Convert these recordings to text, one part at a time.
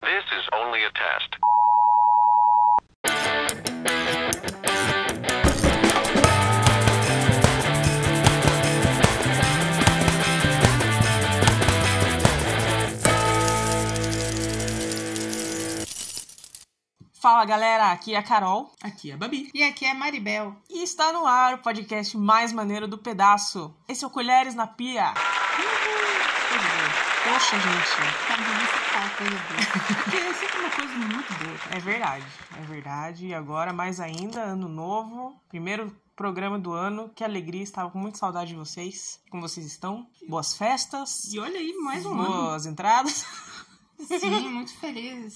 This is only a test. Fala galera, aqui é a Carol Aqui é a Babi. E aqui é a Maribel. e está no ar o podcast mais maneiro do pedaço. Esse é o Colheres na Pia. Poxa, gente, Aí, Deus. Porque é sempre uma coisa muito boa. é verdade, é verdade. E agora, mais ainda, ano novo, primeiro programa do ano. Que alegria, estava com muita saudade de vocês. Como vocês estão? Boas festas, E olha aí, mais um ano. boas entradas. Sim, muito feliz.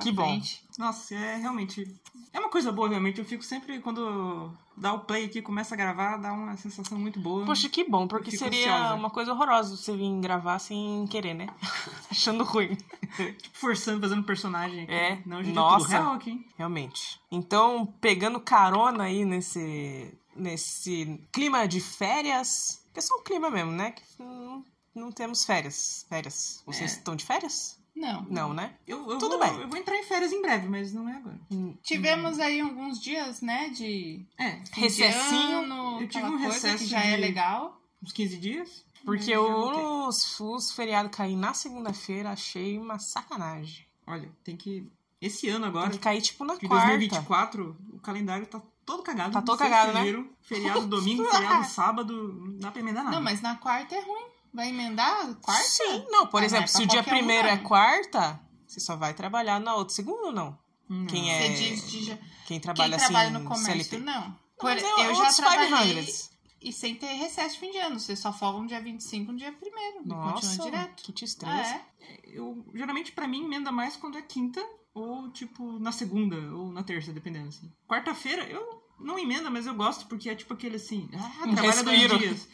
Pra Que bom. frente. Nossa, é realmente. É uma coisa boa, realmente. Eu fico sempre, quando dá o play aqui, começa a gravar, dá uma sensação muito boa. Poxa, que bom, porque seria ansiosa. uma coisa horrorosa você vir gravar sem querer, né? Achando ruim. Tipo, forçando, fazendo personagem aqui. É, Não, gente, nossa. tudo real aqui. hein? Realmente. Então, pegando carona aí nesse, nesse clima de férias, que é só um clima mesmo, né? Que não, não temos férias. Férias. Vocês É. estão de férias? Não. Não, né? Eu, eu Tudo vou, bem. Eu vou entrar em férias em breve, mas não é agora. Tivemos aí alguns dias, né, de É, Recessinho. ano, Eu tive um recesso que já de- é legal. uns 15 dias. Porque os, os feriados cair na segunda-feira, achei uma sacanagem. Olha, tem que. Esse ano Tem agora, que cair, tipo, na de quarta. 2024, o calendário tá todo cagado. Tá todo cagado, né? Feriado domingo, feriado sábado, não dá pra emendar nada. Não, mas na quarta é ruim. Vai emendar quarta? Sim, não. Por Ah, exemplo, mas se o dia um, primeiro é não. quarta, você só vai trabalhar na outra segunda ou não? Não. Quem é- Você diz de já... Quem Quem trabalha trabalha assim, no comércio, CLT. não. Por- é eu já outros trabalhei 500. e sem ter recesso de fim de ano. Você só folga no dia 25 no dia 1 Nossa, Continua direto. que te Ah, estresse. é? Eu, geralmente, pra mim, emenda mais quando é quinta ou, tipo, na segunda ou na terça, dependendo, assim. Quarta-feira, eu não emenda, mas eu gosto porque é tipo aquele assim, ah, Um trabalha dois dias.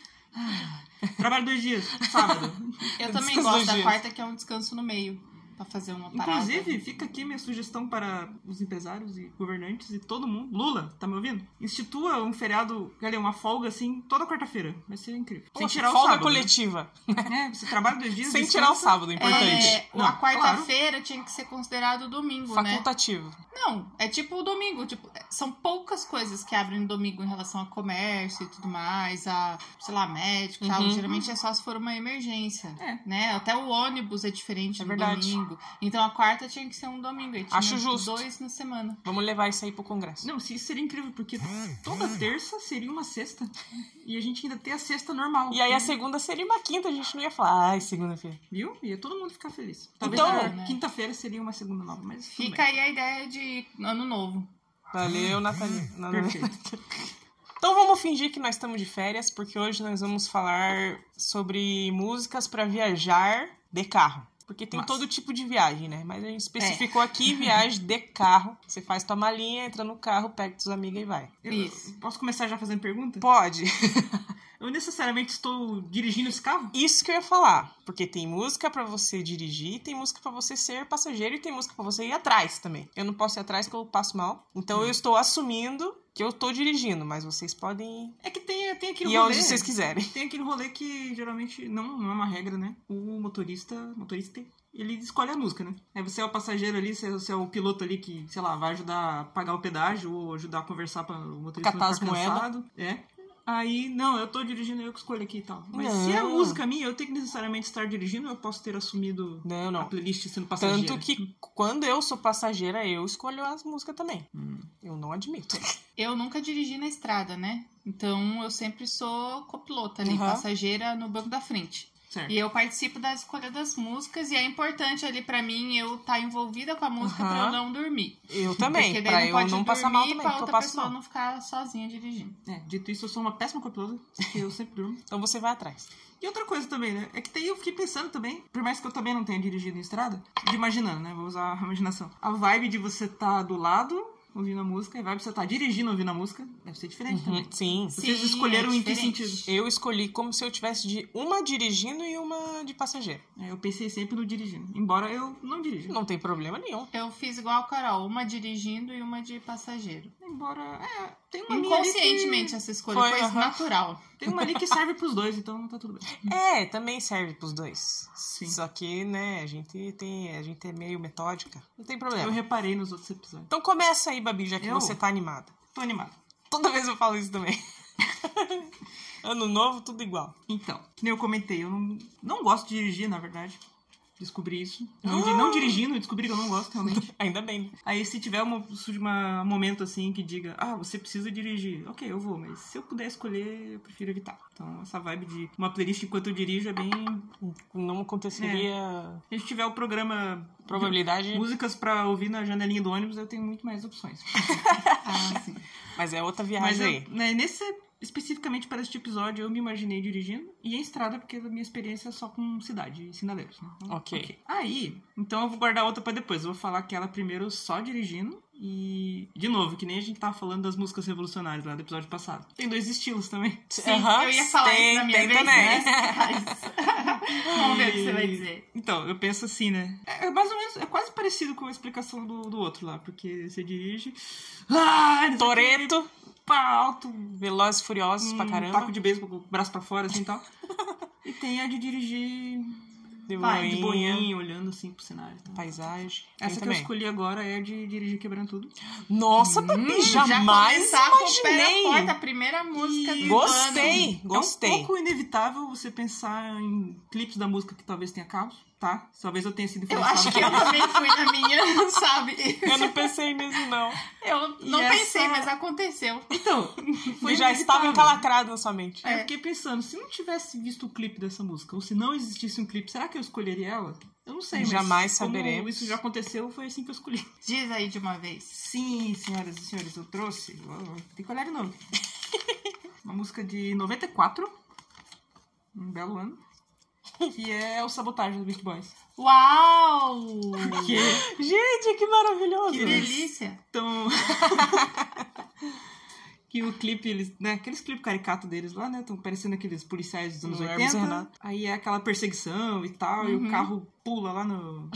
Trabalha dois dias, sábado. Eu também Descanso gosto da dias. quarta, que é um descanso no meio. Pra fazer uma parada. Inclusive, fica aqui minha sugestão para os empresários e governantes e todo mundo. Lula, tá me ouvindo? Institua um feriado, olha, uma folga assim, toda quarta-feira. Vai ser incrível. Sem Poxa, tirar o folga sábado. coletiva. É, você trabalha dois dias. Sem descansa. tirar o sábado, importante. É, Não, a quarta-feira tinha que ser considerado domingo, né? Facultativo. Não, é tipo o domingo. Tipo, são poucas coisas que abrem no domingo em relação a comércio e tudo mais, a, sei lá, médico e tal. Uhum. Geralmente é só se for uma emergência. É. Né? Até o ônibus é diferente É no verdade. domingo. Então a quarta tinha que ser um domingo. E tinha Acho justo. dois na semana. Vamos levar isso aí pro Congresso. Não, isso seria incrível, porque toda terça seria uma sexta. E a gente ainda tem a sexta normal. E aí a segunda seria uma quinta, a gente não ia falar, ai, segunda-feira. Viu? Ia todo mundo ficar feliz. Talvez Então- a né? quinta-feira seria uma segunda nova, mas. Fica bem. aí a ideia de ano novo. Valeu, Nathalie. Perfeito. Então vamos fingir que nós estamos de férias, porque hoje nós vamos falar sobre músicas pra viajar de carro. Porque tem Massa. todo tipo de viagem, né? Mas a gente especificou aqui viagem de carro. Você faz tua malinha, entra no carro, pega teus amigos e vai. Eu- Isso. Posso começar já fazendo pergunta? Pode. Eu necessariamente estou dirigindo esse carro? Isso que eu ia falar. Porque tem música pra você dirigir, tem música pra você ser passageiro e tem música pra você ir atrás também. Eu não posso ir atrás porque eu passo mal. Então eu estou assumindo que eu tô dirigindo, mas vocês podem É que tem, tem aquele ir rolê. onde vocês quiserem. Tem aquele rolê que geralmente não, não é uma regra, né? O motorista, motorista, ele escolhe a música, né? Aí você é o passageiro ali, você, você é o piloto ali que, sei lá, vai ajudar a pagar o pedágio ou ajudar a conversar para o motorista Catar as moedas. É. Aí, não, eu tô dirigindo, eu que escolho aqui e tal. Mas se é a Não. música minha, eu tenho que necessariamente estar dirigindo eu posso ter assumido Não, a não. playlist sendo passageiro? Tanto que quando eu sou passageira, eu escolho as músicas também. Hum. Eu não admito. Eu nunca dirigi na estrada, né? Então eu sempre sou copilota ali, Uhum. passageira no banco da frente. Certo. E eu participo da escolha das músicas e é importante ali pra mim eu estar envolvida com a música pra Aham. eu não dormir. Eu também, Porque pra daí eu não pode não dormir passar mal também, pra eu outra pessoa mal. não ficar sozinha dirigindo. É, dito isso, eu sou uma péssima copilota, porque eu sempre durmo. Então você vai atrás. E outra coisa também, né? É que daí eu fiquei pensando também, por mais que eu também não tenha dirigido em estrada, de imaginando, né? Vou usar a imaginação. A vibe de você tá do lado ouvindo a música e a vibe de você tá dirigindo ouvindo a música deve ser diferente também. Uhum, Sim. Vocês Sim, escolheram é em que sentido? Eu escolhi como se eu tivesse de uma dirigindo e uma de passageiro. É, eu pensei sempre no dirigindo, embora eu não dirija. Não tem problema nenhum. Eu fiz igual a Carol, uma dirigindo e uma de passageiro. Embora, é, Tem uma Inconscientemente que, essa escolha Foi, foi, aham. natural. tem uma ali que serve pros dois, então tá tudo bem. É, também serve pros dois. Sim. Só que, né, a gente tem. A gente é meio metódica. Não tem Eu problema. reparei nos outros episódios. Então começa aí, Babi, já que Eu? você tá animada. Tô animado. Toda vez eu falo isso também. ano novo, tudo igual. Então, que nem eu comentei, eu não, não gosto de dirigir, na verdade. Descobri isso. Não, di- não dirigindo, eu descobri que eu não gosto, realmente. Ainda bem. Aí se tiver um momento assim que diga, ah, você precisa dirigir. Ok, eu vou, mas se eu puder escolher, eu prefiro evitar. Então essa vibe de uma playlist enquanto eu dirijo é bem. Não aconteceria. Se a gente tiver o programa Probabilidade. músicas pra ouvir na janelinha do ônibus, eu tenho muito mais opções. Ah, sim. Mas é outra Mas viagem eu, aí. né, nesse, especificamente para este episódio, eu me imaginei dirigindo e em estrada, porque a minha experiência é só com cidade e sinaleiros. Né? Então, Ok. Aí, então eu vou guardar outra para depois. Eu vou falar aquela primeiro só dirigindo. E, de novo, que nem a gente tava falando das músicas revolucionárias lá do episódio passado. Tem dois estilos também. Sim, Aham, eu ia falar tem- isso na minha tem vez, também. né? Vamos ver o que você vai dizer. Então, eu penso assim, né? É, é mais ou menos, é quase parecido com a explicação do, do outro lá, porque você dirige. Ah, Toreto, pá, alto, Velozes Furiosos pra um caramba. taco de beisebol com o braço pra fora, assim e tal. e tem a de dirigir de vai, de boinha, olhando assim pro cenário. Tá? paisagem. Essa que eu também. escolhi agora é de dirigir quebrando tudo. Nossa, Hum, já jamais com na imaginei. porta, a primeira música E do Gostei, ano. gostei. É um pouco inevitável você pensar em clipes da música que talvez tenha carros, tá? Talvez eu tenha sido Eu influenciado acho que eu também fui na minha, sabe? Eu não pensei nisso, não. Eu E não essa- pensei, mas aconteceu. Então, foi já estava encalacrado na sua mente. Aí É. eu fiquei pensando, se não tivesse visto o clipe dessa música, ou se não existisse um clipe, será que eu escolheria ela? Eu não sei, mas Jamais como saberemos. isso já aconteceu, foi assim que eu escolhi. Diz aí de uma vez. Sim, senhoras e senhores, eu trouxe. Tem que olhar de novo. Uma música de 94. Um belo ano. Que é o Sabotagem do Beast Boys. Uau! Que Gente, que maravilhoso. Que delícia! tão. que o clipe, eles, né? Aqueles clipes caricatos deles lá, né? Estão parecendo aqueles policiais dos anos No Hermes e 80. Renato. Aí é aquela perseguição e tal, e o carro pula lá no.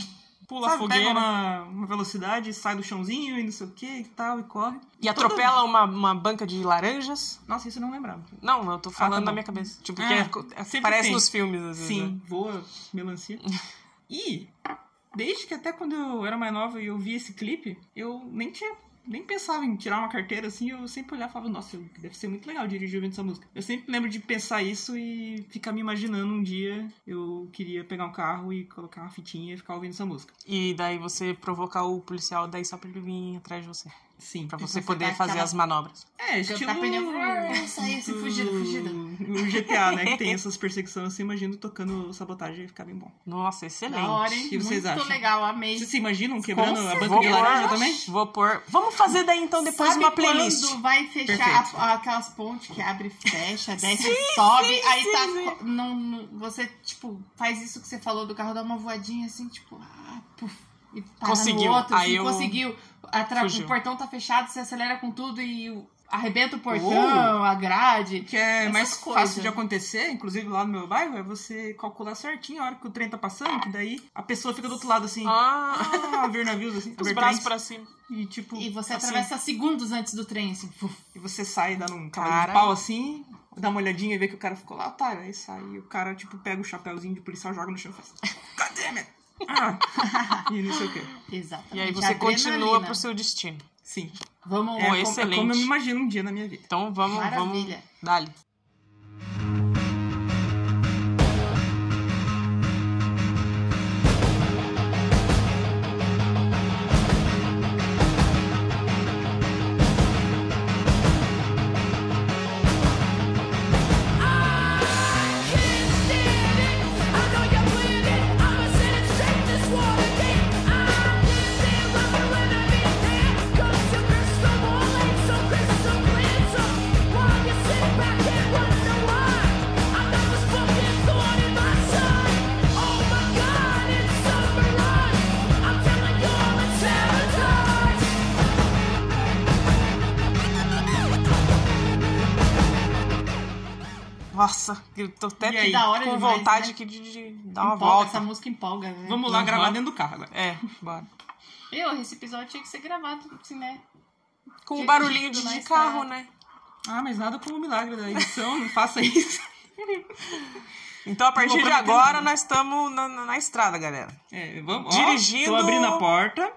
Pula a Sabe, pega fogueira. uma, uma velocidade, sai do chãozinho e não sei o que e tal, e corre. E atropela uma, uma banca de laranjas. Nossa, isso eu não lembrava. Não, eu tô falando tá bom. na minha cabeça. Tipo, Ah, porque é- sempre aparece tem. nos filmes, às vezes. Sim, né? voa melancia. E desde que até quando eu era mais nova e eu vi esse clipe, eu nem tinha. Nem pensava em tirar uma carteira assim, eu sempre olhava e falava, nossa, deve ser muito legal dirigir ouvindo essa música. Eu sempre lembro de pensar isso e ficar me imaginando um dia eu queria pegar um carro e colocar uma fitinha e ficar ouvindo essa música. E daí você provocar o policial daí só pra ele vir atrás de você. Sim. Pra você você poder dá fazer as manobras. É, estilo... Cantar pneu, sair, se do- fugido, fugido. O GTA, né? Que tem essas perseguições, assim, imagino tocando sabotagem e ficar bem bom. Nossa, excelente. Da hora, hein? O que vocês Muito acham? legal, amei. Vocês se imaginam quebrando a banca de laranja também? Vou pôr. Vamos fazer daí então depois Sabe uma playlist. quando vai fechar a- aquelas pontes que abre e fecha, desce e sobe, aí sim, tá. sim. co- Não, não- você, tipo, faz isso que você falou do carro, dá uma voadinha assim, tipo, ah, puf, e Conseguiu. no outro, Aí assim, eu- conseguiu. Atra- o portão tá fechado, você acelera com tudo e arrebenta o portão, a grade. que é mais coisas. fácil de acontecer, inclusive lá no meu bairro, é você calcular certinho a hora que o trem tá passando, que daí a pessoa fica do outro lado assim, Ah, a ver navios assim, os braços pra cima. e tipo, E você assim, atravessa segundos antes do trem, assim. e você sai dando um Cara. de pau assim, dá uma olhadinha e vê que o cara ficou lá, tá, aí sai, e o cara tipo pega o chapéuzinho de policial, joga no chão e faz, God damn it! Ah, e não sei o que. Exatamente. E aí você continua Adrenalina. pro seu destino. Sim, Vamos é, como, é excelente. como eu me imagino um dia na minha vida. Então vamos, vamos. Maravilha. Dali. Eu tô até aí? Da hora com demais, vontade né? aqui de, de dar uma Empolga, volta. Essa música empolga, né? Vamos lá Uhum. gravar dentro do carro agora. É, bora. Eu, esse episódio tinha que ser gravado, assim, né? Com o barulhinho de, de carro, né? Ah, mas nada como o milagre da edição, não faça isso. Então, a partir de agora, nada. nós estamos na, na- na estrada, galera. É, vamos, ó, Dirigindo- Tô abrindo a porta.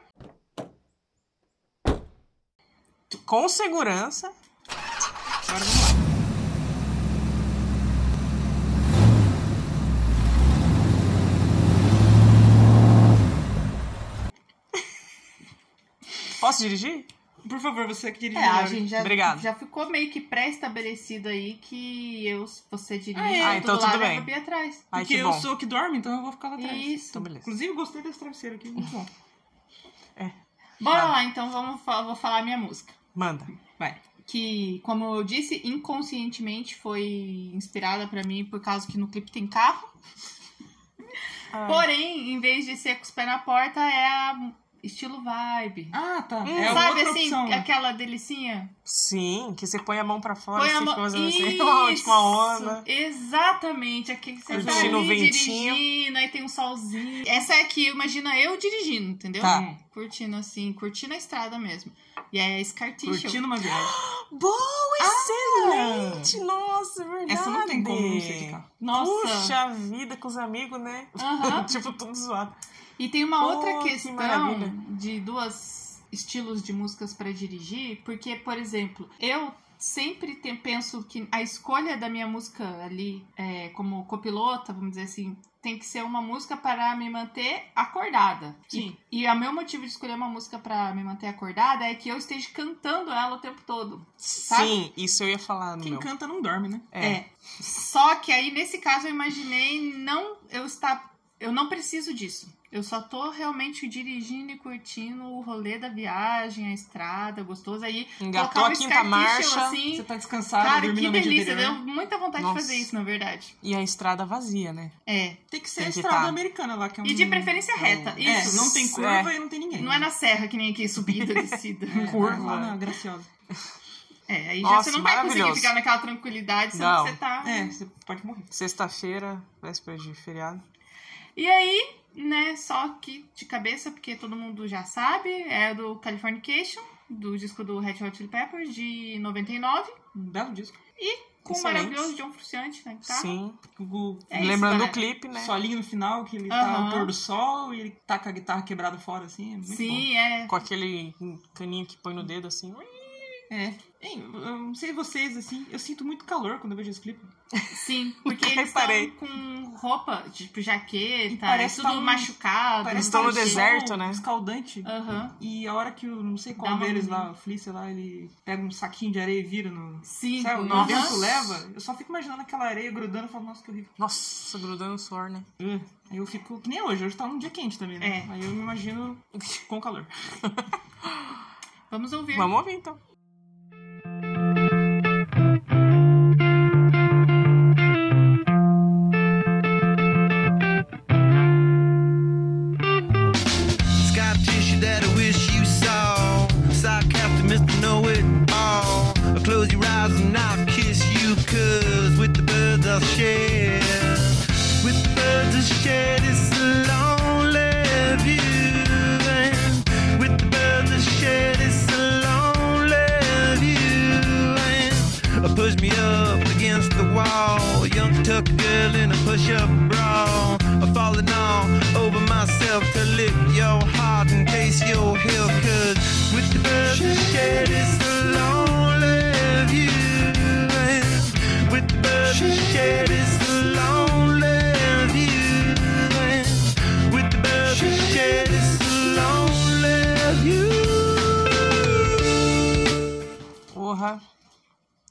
Com segurança. Agora vamos lá. Posso dirigir? Por favor, você que dirige É, a gente já, Obrigado. já ficou meio que pré-estabelecido aí que eu, você dirige Ah, é? Ah, então tudo e bem. Gabi atrás. Ai, Porque que eu bom. sou o que dorme, então eu vou ficar lá atrás. Isso. Então, beleza. Inclusive, eu gostei desse travesseiro aqui, muito bom. Bora Tá. lá, então vamos vou falar a minha música. Manda. Vai. Que, como eu disse, inconscientemente foi inspirada pra mim por causa que no clipe tem carro. Ah. Porém, em vez de ser com os pés na porta, é a estilo vibe. Ah, tá. Hum, é Sabe outra assim, opção. aquela delicinha? Sim, que você põe a mão pra fora Põe e fica fazendo assim, tipo uma onda. Exatamente, aqui que você tá Curtindo ventinho. dirigindo, aí tem um solzinho. Essa é aqui, imagina eu dirigindo, entendeu? Tá. Curtindo assim, curtindo a estrada mesmo. E é Scar Tissue. Curtindo uma viagem. Boa, excelente! Nossa, é verdade. Essa não tem como não ser de carro. Nossa. Puxa vida com os amigos, né? Aham. tipo, tudo zoado. E tem uma Pô, outra que questão maravilha. de duas estilos de músicas pra dirigir, porque, por exemplo, eu sempre te- penso que a escolha da minha música ali, é, como copilota, vamos dizer assim, tem que ser uma música para me manter acordada. Sim. E, o meu motivo de escolher uma música para me manter acordada é que eu esteja cantando ela o tempo todo. Sim, isso eu ia falar no Quem meu. canta não dorme, né? É. Só que aí, nesse caso, eu imaginei não eu estar. Eu não preciso disso. Eu só tô realmente dirigindo e curtindo o rolê da viagem, a estrada, gostoso. Aí, Engatou colocar a quinta marcha assim. Você tá descansado, Cara, dormindo que delícia. Deu muita vontade Nossa. de fazer isso, na verdade. e a estrada vazia, né? É. Tem que ser Tem a que estrada tá. americana lá, que é um... E de preferência reta. É, Isso. não tem curva É. e não tem ninguém. Não é na serra que nem aqui, subida, descida. É, curva. Lá na Graciosa. É, aí já Nossa, você não vai conseguir ficar naquela tranquilidade, senão Não. você tá. É, você pode morrer. Sexta-feira, véspera de feriado. E aí, né, só que de cabeça, porque todo mundo já sabe, é do Californication, do disco do Red Hot Chili Peppers, de 99, Um belo disco. com o maravilhoso John Frusciante na guitarra. Sim. O É isso, Lembrando galera. do clipe, né? solinho no final, que ele tá Aham. ao pôr do sol e ele tá com a guitarra quebrada fora, assim. É muito Sim, é. Com aquele caninho que põe no dedo assim. bom. É. Eu não sei vocês, assim, eu sinto muito calor quando eu vejo esse clipe. Sim, porque eles estão Reparei. com roupa, tipo jaqueta, parece tudo tá um- machucado. Parece estão que no tá deserto, né? Escaldante. Aham. E a hora que o não sei qual deles lá, o Flea, sei lá, ele pega um saquinho de areia e vira no Sim, céu, e o nossa. vento leva, eu só fico imaginando aquela areia grudando e falo, nossa, que horrível. Nossa, grudando suor, né? Aí eu fico, que nem hoje, hoje tá um dia quente também, né? É. Aí eu me imagino com calor. Vamos ouvir. Vamos ouvir então. Push me up against the wall. A Young tuck girl in a push-up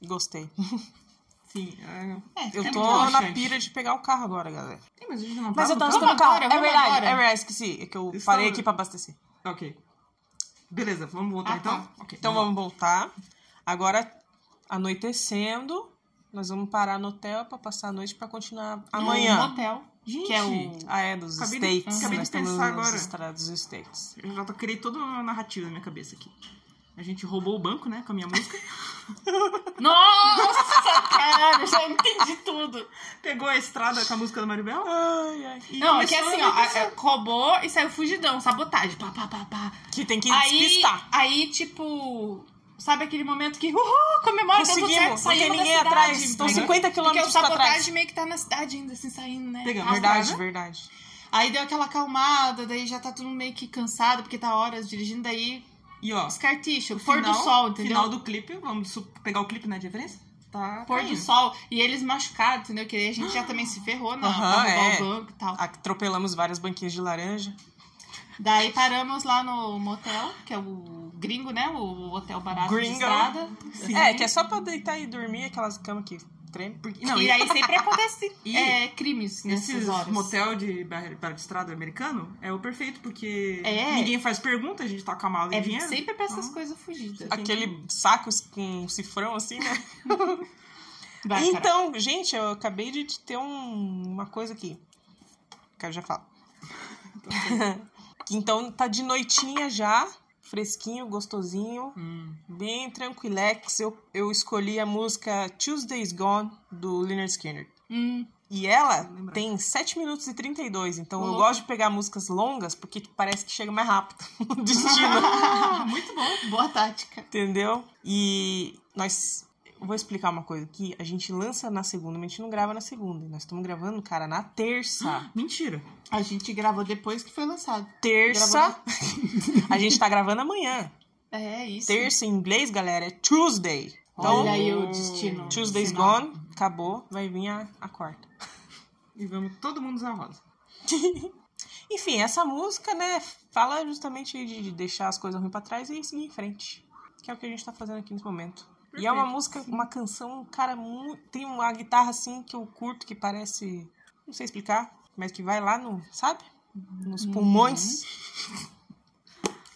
Gostei. Sim, é... É, Eu é tô muito na pira de pegar o carro agora, galera. Mas a gente não Mas eu tô no no carro? carro. agora, É verdade, agora. é verdade, esqueci. É que eu Estamos- parei aqui pra abastecer. Ok. Beleza, vamos voltar Ah, então? tá. Ok, Então vamos voltar. Agora, anoitecendo, nós vamos parar no hotel pra passar a noite pra continuar Um amanhã. motel, Gente, que é o... Ah, é, dos Acabei de- States. acabei de nós estamos pensar nos agora. dos States. eu já tô criei toda uma narrativa na minha cabeça aqui. A gente roubou o banco, né, com a minha música. Nossa, cara, já entendi tudo. Pegou a estrada com a música da Maribel. Ai, ai. E Não, é que assim, ó, a- a- roubou e saiu fugidão, sabotagem, pá, pá, pá, pá. Que tem que Aí, despistar. aí, tipo, Sabe aquele momento que, uhul, comemora, Conseguimos, da ninguém atrás. Estão Entendeu? 50 Porque o quilômetros pra trás. sabotagem meio que tá na cidade ainda, assim, saindo, né? Pegamos. Verdade, verdade. Aí deu aquela acalmada, daí já tá tudo meio que cansado, porque tá horas dirigindo, daí E ó, escarticho, pôr do sol, entendeu? Final do clipe, vamos pegar o clipe na referência? Tá Pôr do caindo. sol. E eles machucados, entendeu? Que a gente já também se ferrou na roubar é. o banco e tal. Atropelamos várias banquinhas de laranja. Daí paramos lá no motel, que é o gringo, né? O hotel barato de Gringo. estrada. É, que é só pra deitar e dormir, aquelas camas que treme. Porque- não, e e, aí sempre acontece E é, crimes nessas esses horas. motel de barra de estrada americano é o perfeito, porque É. ninguém faz pergunta, a gente tá com a mala de É dinheiro. sempre pra essas Então, coisas fugidas. Aquele saco com cifrão assim, né? Vai, cara. então, gente, eu acabei de ter um- uma coisa aqui. Que eu já falo. então tá de noitinha já, fresquinho, gostosinho, Hum, bem tranquilex. Eu, eu escolhi a música Tuesday's Gone, do Leonard Skinner. Hum, E ela tem 7 minutos e 32, então eu gosto de pegar músicas longas porque parece que chega mais rápido o destino. muito bom. boa tática. Entendeu? E nós. Vou explicar uma coisa aqui. A gente lança na segunda, mas a gente não grava na segunda. Nós estamos gravando, cara, na terça. Mentira. A gente gravou depois que foi lançado. Terça. a gente tá gravando amanhã. É isso. Terça em inglês, galera, é Tuesday. Então, Olha aí o destino. Tuesday's gone, acabou, vai vir a, a quarta. E vamos todo mundo usar rosa. Enfim, essa música, né, fala justamente de de deixar as coisas ruins pra trás e seguir em frente. Que é o que a gente tá fazendo aqui nesse momento. E é uma Perfeito. música, uma canção, cara, tem uma guitarra assim que eu curto que parece, não sei explicar, mas que vai lá no, sabe? Nos pulmões.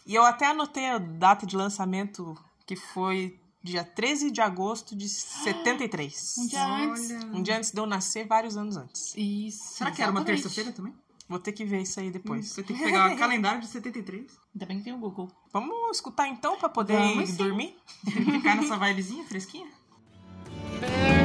E eu até anotei a data de lançamento, que foi dia 13 de agosto de 73. Um dia antes. Um dia antes de eu nascer, vários anos antes. Isso. Será que era uma exatamente. terça-feira também? Vou ter que ver isso aí depois. Você tem que pegar o calendário de 73. Ainda bem que tem o Google. Vamos escutar então pra poder Vamos sim. dormir? Ficar nessa vibezinha fresquinha.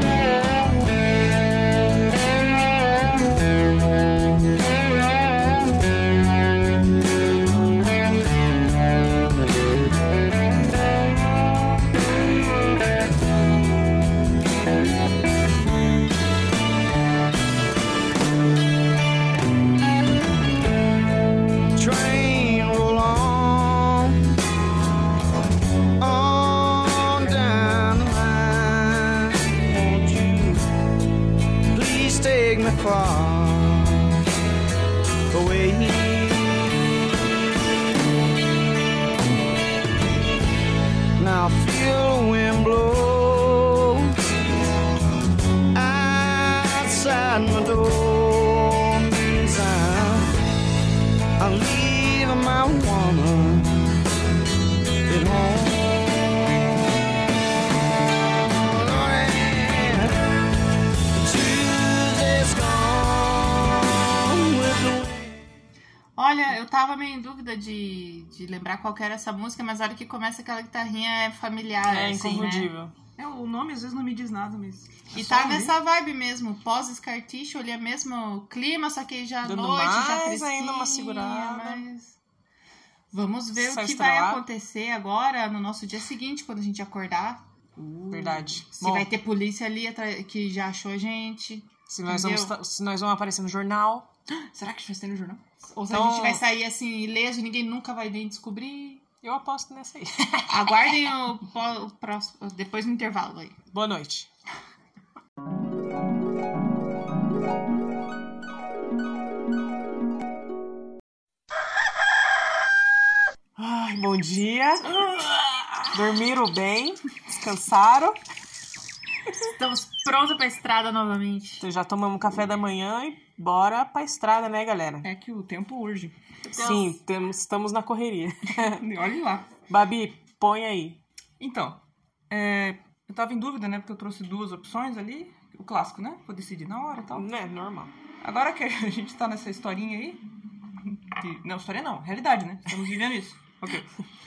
lembrar qual que era essa música, mas a hora que começa aquela guitarrinha é familiar, É assim, né? inconfundível. É, o nome às vezes não me diz nada, mas. é E só tá ouvir. nessa vibe mesmo, pós-escarticho, ali é mesmo clima, só que já à Dando noite, já mais fresquinha, ainda uma segurada. mas- Vamos ver o que vai acontecer agora no nosso dia seguinte, quando a gente acordar. Verdade. Se Bom, vai ter polícia ali que já achou a gente. se, nós entendeu? vamos, se nós vamos aparecer no jornal. Será que vai ter no jornal? Ou se Então- a gente vai sair assim ileso e ninguém nunca vai nem descobrir. Eu aposto nessa aí. Aguardem o, pó- o próximo. Depois no intervalo aí. Boa noite. Ai, bom dia. Dormiram bem? Descansaram? Estamos prontos pra estrada novamente. Então já tomamos café da manhã e bora pra estrada, né, galera? É que o tempo urge. Sim, temos, estamos na correria. Olhe lá. Babi, põe aí. Então, é, eu tava em dúvida, né? Porque eu trouxe duas opções ali. O clássico, né? Vou decidir na hora e tal. Né, normal. Agora que a gente tá nessa historinha aí. que- não, história não, realidade, né? Estamos vivendo isso. Ok.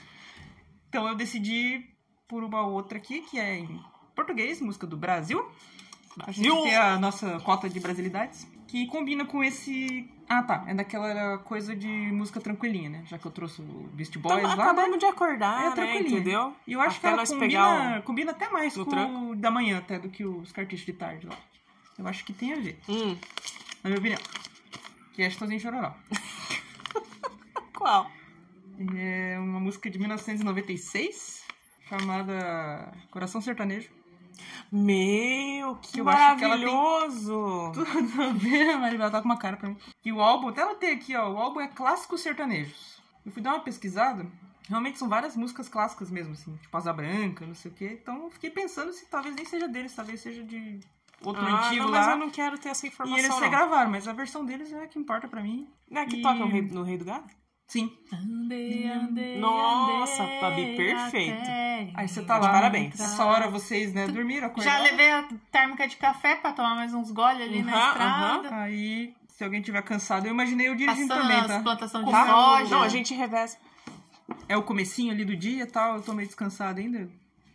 Então eu decidi por uma outra aqui, que é em português, música do Brasil. A gente tem a nossa cota de brasilidades. que combina com esse. Ah, tá. É daquela coisa de música tranquilinha, né? Já que eu trouxe o Beast Boys Então, lá. acabamos né? de acordar, É né? Entendeu? E eu acho Até que ela combina, combina até mais no com tranco. o da manhã, até, do que os cartuchos de tarde lá. Eu acho que tem a ver, Hum, na minha opinião. Que é Chitãozinho Chororó. qual? É uma música de 1996, chamada Coração Sertanejo. Meu, que Eu acho que ela tem- maravilhoso! Tudo a ver, Maribel tá com uma cara pra mim. E o álbum, até ela tem aqui, ó, o álbum é Clássicos Sertanejos. Eu fui dar uma pesquisada, realmente são várias músicas clássicas mesmo, assim, tipo Asa Branca, não sei o quê. Então eu fiquei pensando se talvez nem seja deles, talvez seja de outro Ah, antigo não, lá. mas eu não quero ter essa E informação. eles não. regravaram, mas a versão deles é a que importa pra mim. Não é que E- toca no Rei, no Rei do Gado? Sim. Andei, andei, Nossa, andei Babi, perfeito. até Aí você tá Tá lá. parabéns. Essa hora vocês, né, dormiram, Já acordaram. levei a térmica de café pra tomar mais uns gole ali na Aham, estrada. Aí, se alguém tiver cansado, eu imaginei eu dirigindo Passando também, tá? plantações de Tá? soja. Não, a gente reveza. é o comecinho ali do dia e tal, eu tô meio descansado ainda,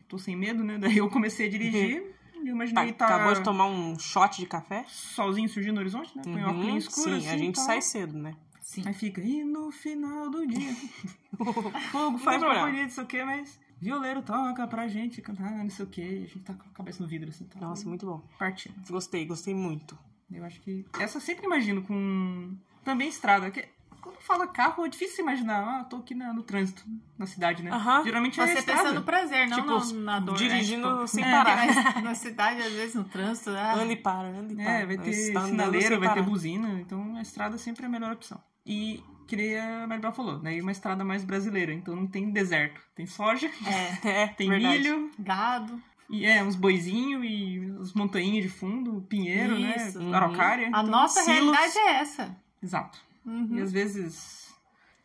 tô sem medo, né? Daí eu comecei a dirigir e eu Tá, imaginei tá, acabou de tomar um shot de café? solzinho surgindo no horizonte, né? Põe Uhum, óculos escuro Sim, assim a gente tal. sai cedo, né? Sim. Aí fica, e no final do dia, fogo faz problema. bonito, não sei o que, mas violeiro toca pra gente cantar, não sei o que, a gente tá com a cabeça no vidro assim, tá Nossa, muito bom. partindo. Gostei, gostei muito. Eu acho que essa eu sempre imagino com também estrada, que quando fala carro é difícil imaginar, ah, tô aqui na- no trânsito, na cidade, né? Aham. Geralmente é Você estrada. pensa no prazer, não Tipo, no, na dor. dirigindo né? sem Tipo, parar. é, na cidade, às vezes, no trânsito. Ah, Anda e para, anda e para. É, vai ter sem vai ter buzina, então a estrada sempre é a melhor opção. E que nem a Maribel falou, daí uma estrada mais brasileira, então não tem deserto, tem soja, é, É, tem verdade. milho, gado. e é, uns boizinhos e as montanhas de fundo, pinheiro, Isso. né, Uhum. araucária. A então, nossa silos. realidade é essa. Exato. Uhum. E às vezes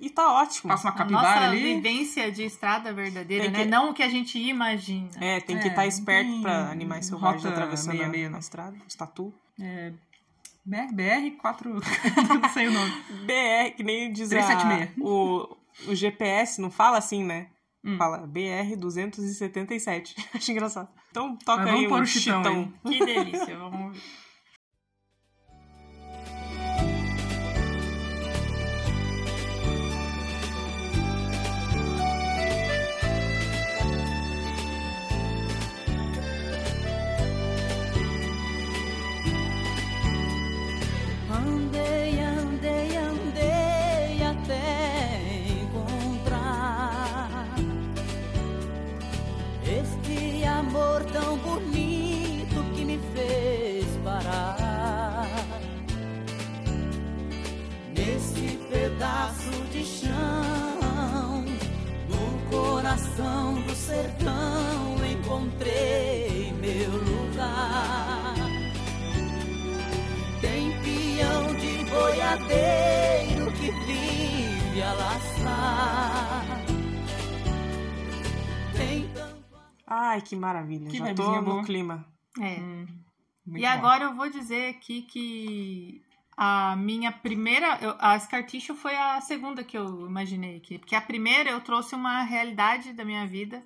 E tá ótimo. passa uma A capivara nossa ali, vivência de estrada verdadeira, Tem né? que- Não o que a gente imagina. É, tem que É, estar esperto tem pra animais selvagens atravessando a, 66, a né? estrada. Os tatu. BR, BR4, não sei o nome. BR, que nem diz a, 376. o, o GPS, não fala assim, né? Hum. Fala BR 277. Acho engraçado. Então toca Mas vamos aí pôr um o chitão chitão. Que delícia, vamos que maravilha. Que Já tô no boa. clima. É. Hum, E bom. agora eu vou dizer aqui que a minha primeira. eu- a Scar Tissue foi a segunda que eu imaginei aqui. Porque a primeira eu trouxe uma realidade da minha vida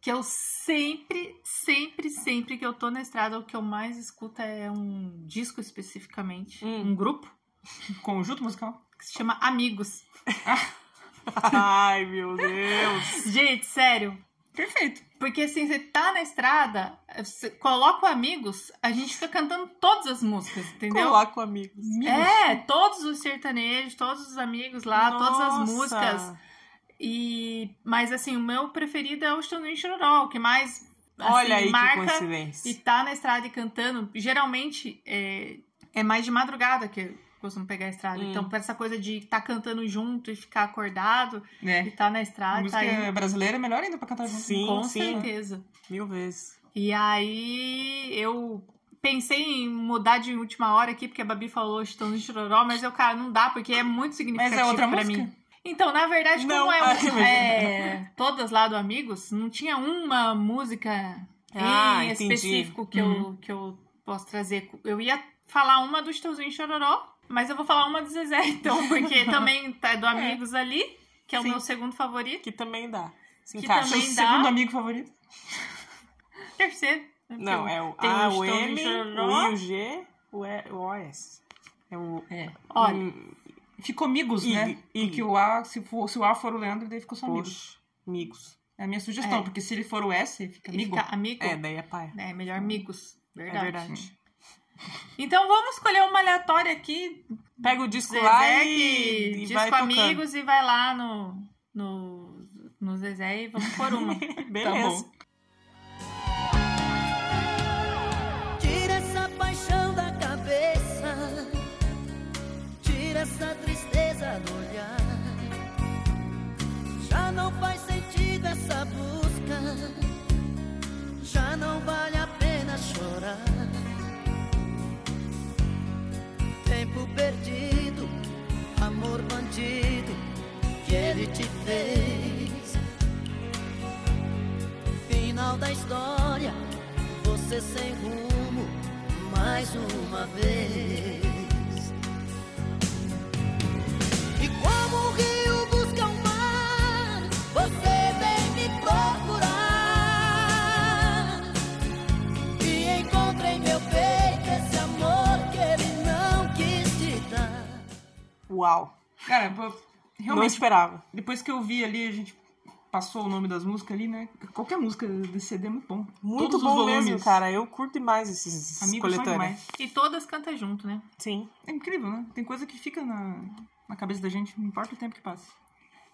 que eu sempre, sempre, sempre que eu tô na estrada, o que eu mais escuto é um disco especificamente, Hum. um grupo, Conjunto musical? que se chama Amigos. Ai, meu Deus. Gente, sério. Perfeito. Porque assim, você tá na estrada, você coloca Amigos, a gente fica cantando todas as músicas, entendeu? Coloca amigos. É, todos os sertanejos, todos os amigos lá, todas as Nossa. músicas. E mas assim, o meu preferido é o Chitãozinho Chororó, que mais assim, Olha aí que marca coincidência. e tá na estrada e cantando. Geralmente é, é mais de madrugada que eu costumo pegar a estrada. Hum. Então, pra essa coisa de estar tá cantando junto e ficar acordado e É. tá na estrada, música tá brasileira é melhor ainda pra cantar junto. Sim, com sim. certeza. Mil vezes. E aí eu pensei em mudar de última hora aqui, porque a Babi falou Chitãozinho Chororó, mas eu, cara, não dá, porque é muito Mas significativo é outra pra música? mim. Então, na verdade, Não, como é, que é, todas lá do Amigos, não tinha uma música Ah, em entendi. específico que, Uhum. eu, que eu posso trazer. Eu ia falar uma do Chitãozinho Chororó, mas eu vou falar uma do Zezé, então, porque também tá do Amigos ali, que é o Sim. meu segundo favorito. Que também dá. Se Que encaixa. Também dá. segundo amigo favorito? Terceiro. Não, é o tem A, o Chitãozinho M, o I, o G, o, e, o OS. É o. É. Olha, Hum, Ficou amigos, Ig, né? Ig. Porque o A, se, for, se o A for o Leandro, daí ficou só amigos. amigos. É a minha sugestão, É. porque se ele for o S, fica e amigo. ficar amigo. É, daí é pai. É, melhor amigos. Verdade. É verdade. Então vamos escolher uma aleatória aqui. Pega o disco Zezé lá e, e disco vai tocando. amigos e vai lá no, no, no Zezé e vamos por uma. Beleza. Tá bom. Tira essa paixão da cabeça, tira essa tristeza do que ele te fez. Final da história você sem rumo mais uma vez. E como o rio busca o mar, você vem me procurar. E encontra em meu peito esse amor que ele não quis te dar. Uau. Cara, pô, Não realmente, esperava. depois que eu vi ali, a gente passou o nome das músicas ali, né? Qualquer música desse CD é muito bom. Muito Todos os bom mesmo, cara. Eu curto demais esses Amigos coletâneos. demais. E todas cantam junto, né? Sim. É incrível, né? Tem coisa que fica na, na cabeça da gente, não importa o tempo que passa.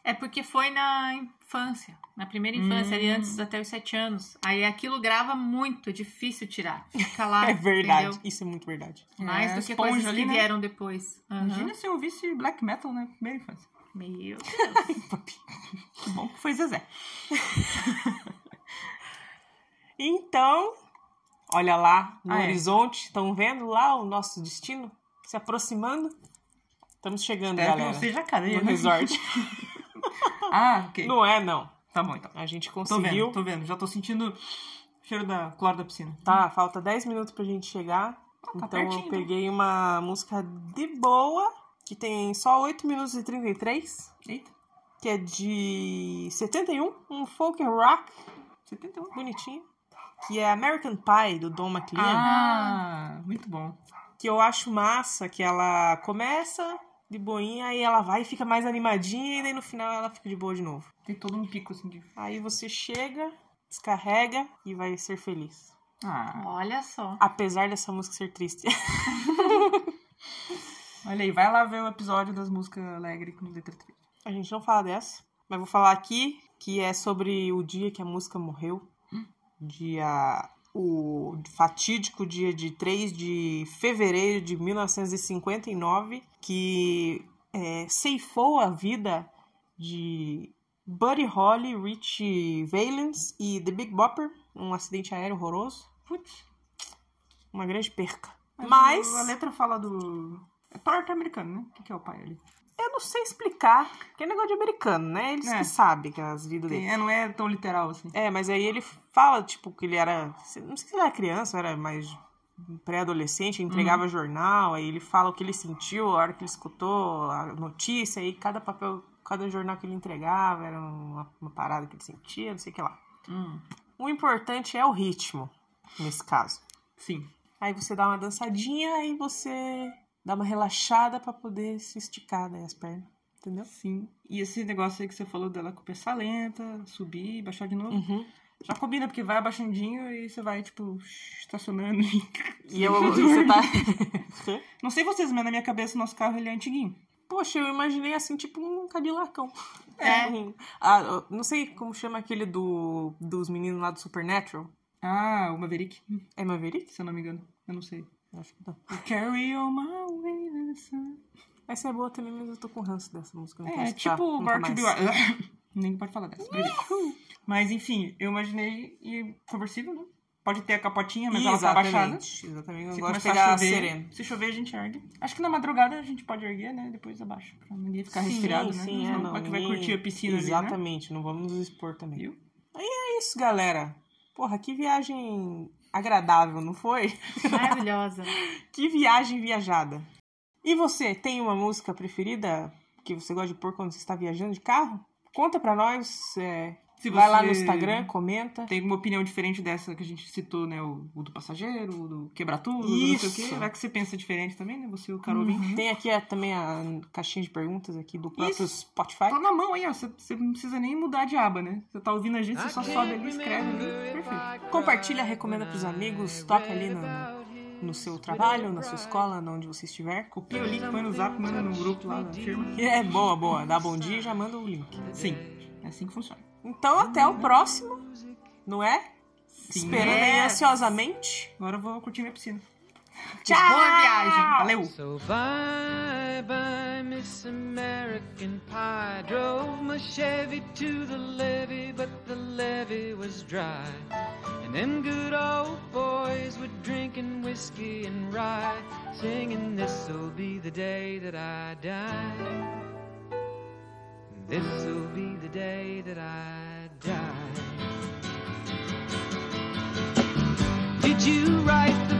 É porque foi na infância, na primeira infância, ali antes até os sete anos. Aí aquilo grava muito, é difícil tirar. Fica lá. é verdade. entendeu? Isso é muito verdade. Mais É, do que esponja coisas que né? vieram depois. Aham. Imagina se eu ouvisse black metal na primeira infância. Meu Deus. Que bom que foi Zezé. Então, olha lá no Ah, é. horizonte. Estão vendo lá o nosso destino se aproximando? Estamos chegando, Espero que galera. não seja cadeia, no né? resort. Ah, ok. não é, não. Tá bom, então. A gente Tô conseguiu. vendo, tô vendo. Já tô sentindo o cheiro da cloro da piscina. Tá, falta 10 minutos pra gente chegar. tá então eu peguei uma música de boa, que tem só 8 minutos e 33, Eita, que é de 71, um folk rock 71. bonitinho, que é American Pie, do Don McLean, Ah, muito bom. que eu acho massa, que ela começa de boinha, aí ela vai e fica mais animadinha, e daí no final ela fica de boa de novo. Tem todo um pico assim de. Aí você chega, descarrega e vai ser feliz. Ah, Olha só. Apesar dessa música ser triste. olha aí, vai lá ver o episódio das músicas alegres com letra triste. A gente não fala dessa, mas vou falar aqui que é sobre o dia que a música morreu. Dia. O fatídico dia de 3 de fevereiro de 1959, que é, ceifou a vida de Buddy Holly, Rich Valens e The Big Bopper, um acidente aéreo horroroso. Putz. Uma grande perca. Mas. A letra fala do. É norte-americano, né? O que que é o pai ali? Eu não sei explicar, que é negócio de americano, né? Eles É. que sabem que as vidas dele. É, não é tão literal assim. É, mas aí ele fala, tipo, que ele era. Não sei se ele era criança, era mais pré-adolescente, entregava jornal, aí ele fala o que ele sentiu, a hora que ele escutou a notícia, aí cada papel, cada jornal que ele entregava era uma, uma parada que ele sentia, não sei o que lá. Hum, O importante é o ritmo, nesse caso. sim. Aí você dá uma dançadinha, aí você dá uma relaxada pra poder se esticar daí as pernas, entendeu? Sim. E esse negócio aí que você falou dela começar lenta, subir, baixar de novo. Uhum. Já combina, porque vai abaixandinho e você vai, tipo, estacionando. E eu, e você tá. Não sei vocês, mas na minha cabeça o nosso carro ele é antiguinho. Poxa, eu imaginei assim, tipo um Cadillacão. É. Um- ah, eu não sei como chama aquele do, dos meninos lá do Supernatural. Ah, o Maverick, É Maverick? se eu não me engano. Eu não sei. Acho que não. Carry on my way sun. Essa é boa também, mas eu tô com ranço dessa música. É, tipo o Bart. Bill. Nem pode falar dessa. Mas enfim, eu imaginei e conversível, né? Pode ter a capotinha, mas ela tá baixada. Exatamente. Exatamente. Eu Se gosto de começar pegar a chover, sereno. se chover a gente ergue. Acho que na madrugada a gente pode erguer, né? Depois abaixa, pra ninguém ficar Sim, resfriado, né? sim, é, Não, que vai curtir a piscina ali, né? Exatamente, não vamos nos expor também. Viu? É isso, galera. Porra, que viagem agradável, não foi? Maravilhosa. Que viagem viajada. E você, tem uma música preferida que você gosta de pôr quando você está viajando de carro? Conta pra nós. é, Se Vai lá no Instagram, comenta. Tem uma opinião diferente dessa que a gente citou, né? O, o do passageiro, o do quebrar tudo, do não sei o quê. Isso. Vai que você pensa diferente também, né? Você e o Carol ouvinte. Tem aqui a- também a caixinha de perguntas aqui do próprio Isso. Spotify. Tá na mão aí, ó. Você, você não precisa nem mudar de aba, né? Você tá ouvindo a gente, você só sobe ali, escreve ali. Perfeito. Compartilha, recomenda pros amigos, toca ali no, no seu trabalho, na sua escola, onde você estiver. Copia o link, põe no zap, manda no grupo lá da firma. E é boa, boa. Dá bom dia e já manda o link. Sim, é assim que funciona. Então até o próximo, não é? Sim. Esperando aí ansiosamente. Agora eu vou curtir minha piscina. Tchau! Boa viagem. Valeu! So bye bye, Miss American Pie. Drove my Chevy to the levee, but the levee was dry. And them good old boys were drinking whiskey and rye, singing, This'll be the day that I die. This'll be the day that I die. Did you write the